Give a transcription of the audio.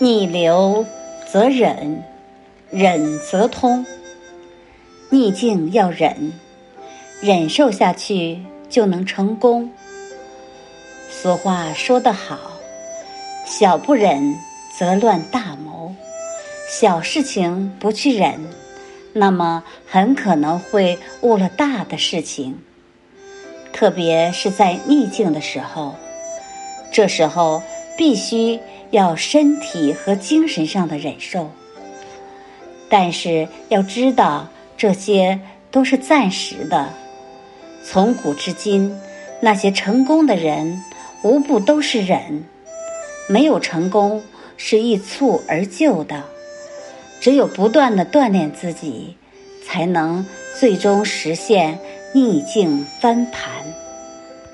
逆流则忍，忍则通。逆境要忍，忍受下去就能成功。俗话说得好：“小不忍则乱大谋。”小事情不去忍，那么很可能会误了大的事情。特别是在逆境的时候，这时候必须要身体和精神上的忍受。但是要知道，这些都是暂时的。从古至今，那些成功的人，无不都是忍。没有成功是一蹴而就的。只有不断的锻炼自己，才能最终实现逆境翻盘。